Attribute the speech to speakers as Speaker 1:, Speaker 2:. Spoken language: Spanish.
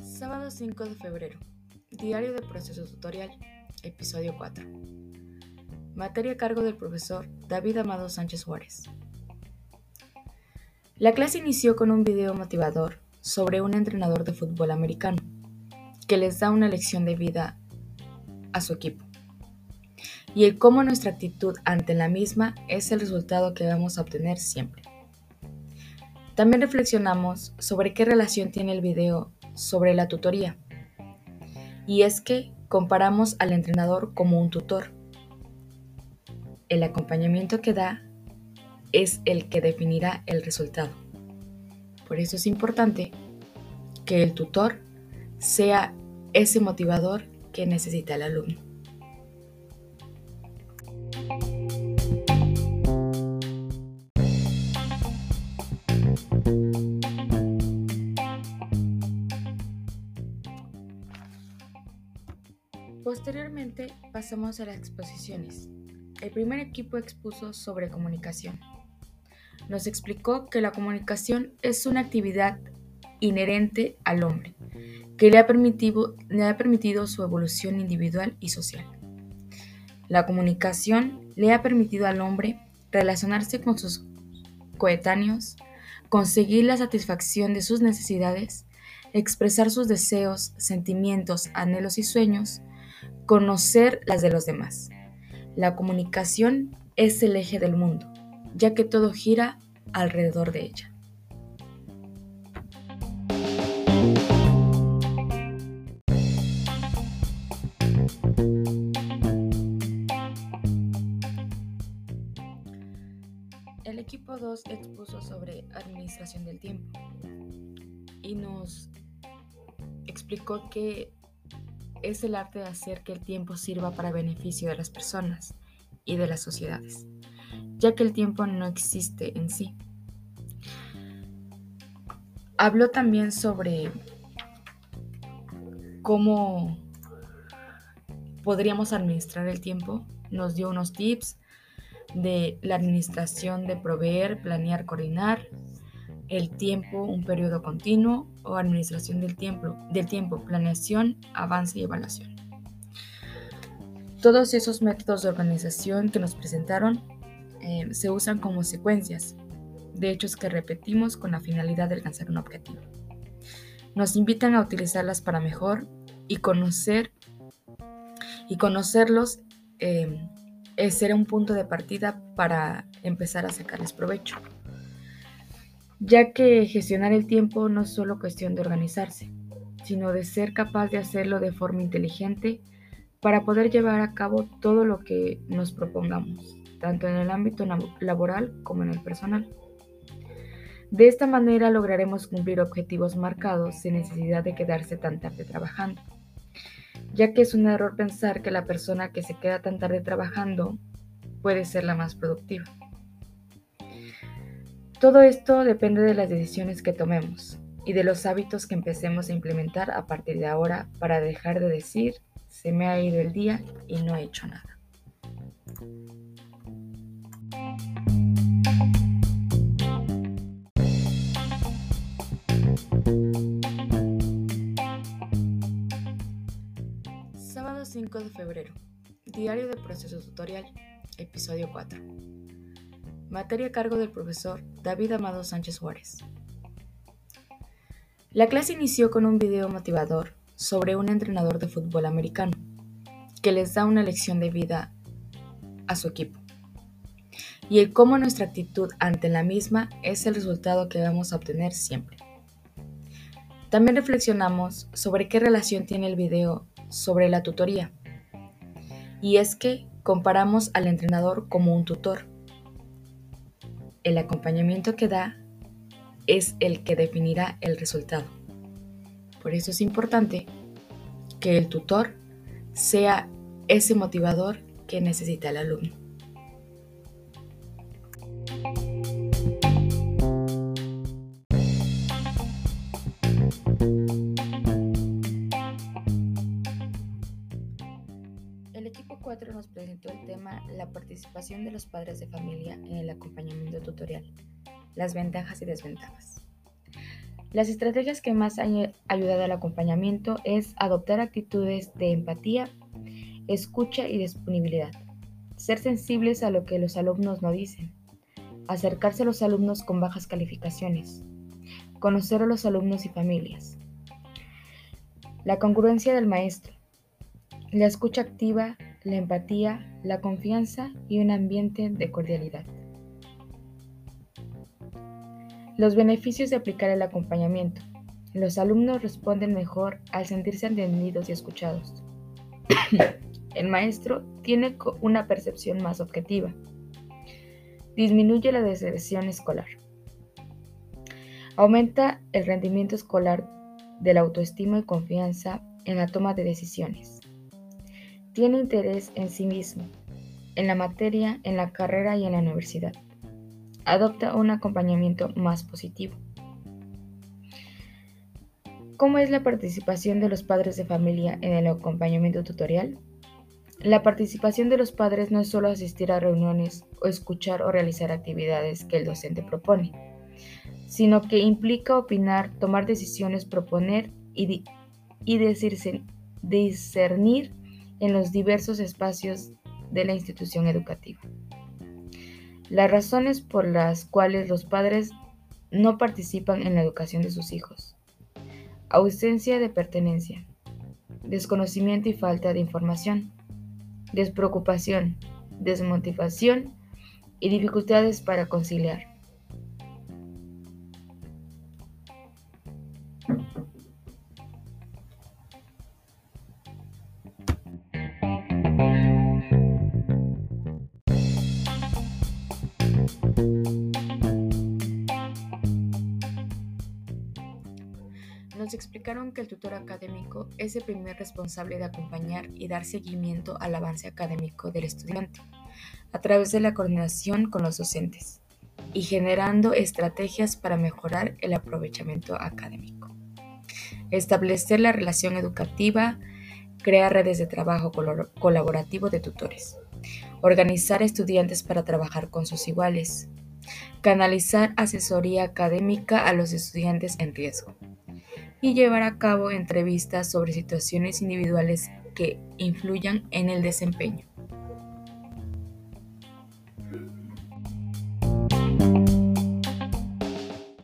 Speaker 1: Sábado 5 de febrero. Diario de proceso tutorial. Episodio 4. Materia a cargo del profesor David Amado Sánchez Juárez. La clase inició con un video motivador sobre un entrenador de fútbol americano que les da una lección de vida a su equipo y el cómo nuestra actitud ante la misma es el resultado que vamos a obtener siempre. También reflexionamos sobre qué relación tiene el video sobre la tutoría. Y es que comparamos al entrenador como un tutor. El acompañamiento que da es el que definirá el resultado. Por eso es importante que el tutor sea ese motivador que necesita el alumno. Posteriormente pasamos a las exposiciones. El primer equipo expuso sobre comunicación. Nos explicó que la comunicación es una actividad inherente al hombre, que le ha, permitido, su evolución individual y social. La comunicación le ha permitido al hombre relacionarse con sus coetáneos, conseguir la satisfacción de sus necesidades, expresar sus deseos, sentimientos, anhelos y sueños, conocer las de los demás. La comunicación es el eje del mundo, ya que todo gira alrededor de ella. El equipo 2 expuso sobre administración del tiempo y nos explicó que es el arte de hacer que el tiempo sirva para beneficio de las personas y de las sociedades, ya que el tiempo no existe en sí. Habló también sobre cómo podríamos administrar el tiempo, nos dio unos tips de la administración de proveer, planear, coordinar, el tiempo, un periodo continuo o administración del tiempo, del tiempo, planeación, avance y evaluación. Todos esos métodos de organización que nos presentaron eh, se usan como secuencias de hechos que repetimos con la finalidad de alcanzar un objetivo. Nos invitan a utilizarlas para mejor y conocer y conocerlos eh, es ser un punto de partida para empezar a sacarles provecho ya que gestionar el tiempo no es solo cuestión de organizarse, sino de ser capaz de hacerlo de forma inteligente para poder llevar a cabo todo lo que nos propongamos, tanto en el ámbito laboral como en el personal. De esta manera lograremos cumplir objetivos marcados sin necesidad de quedarse tan tarde trabajando, ya que es un error pensar que la persona que se queda tan tarde trabajando puede ser la más productiva. Todo esto depende de las decisiones que tomemos y de los hábitos que empecemos a implementar a partir de ahora para dejar de decir, se me ha ido el día y no he hecho nada. Sábado 5 de febrero. Diario de proceso tutorial. Episodio 4. Materia a cargo del profesor David Amado Sánchez Juárez. La clase inició con un video motivador sobre un entrenador de fútbol americano que les da una lección de vida a su equipo y el cómo nuestra actitud ante la misma es el resultado que vamos a obtener siempre. También reflexionamos sobre qué relación tiene el video sobre la tutoría. Y es que comparamos al entrenador como un tutor el acompañamiento que da es el que definirá el resultado. Por eso es importante que el tutor sea ese motivador que necesita el alumno. Equipo 4 nos presentó el tema La participación de los padres de familia en el acompañamiento tutorial. las ventajas y desventajas. Las estrategias que más han ayudado al acompañamiento es adoptar actitudes de empatía, escucha y disponibilidad, ser sensibles a lo que los alumnos no dicen, acercarse a los alumnos con bajas calificaciones, conocer a los alumnos y familias, la congruencia del maestro, la escucha activa, la empatía, la confianza y un ambiente de cordialidad. Los beneficios de aplicar el acompañamiento. Los alumnos responden mejor al sentirse entendidos y escuchados. el maestro tiene una percepción más objetiva. Disminuye la deserción escolar. Aumenta el rendimiento escolar de la autoestima y confianza en la toma de decisiones. Tiene interés en sí mismo, en la materia, en la carrera y en la universidad adopta un acompañamiento más positivo. ¿Cómo es la participación de los padres de familia en el acompañamiento tutorial? La participación de los padres no es solo asistir a reuniones o escuchar o realizar actividades que el docente propone, sino que implica opinar, tomar decisiones, proponer y, discernir en los diversos espacios de la institución educativa. Las razones por las cuales los padres no participan en la educación de sus hijos. Ausencia de pertenencia, desconocimiento y falta de información, despreocupación, desmotivación y dificultades para conciliar. Nos explicaron que el tutor académico es el primer responsable de acompañar y dar seguimiento al avance académico del estudiante, a través de la coordinación con los docentes y generando estrategias para mejorar el aprovechamiento académico. Establecer la relación educativa, crear redes de trabajo colaborativo de tutores, organizar estudiantes para trabajar con sus iguales, canalizar asesoría académica a los estudiantes en riesgo y llevar a cabo entrevistas sobre situaciones individuales que influyan en el desempeño.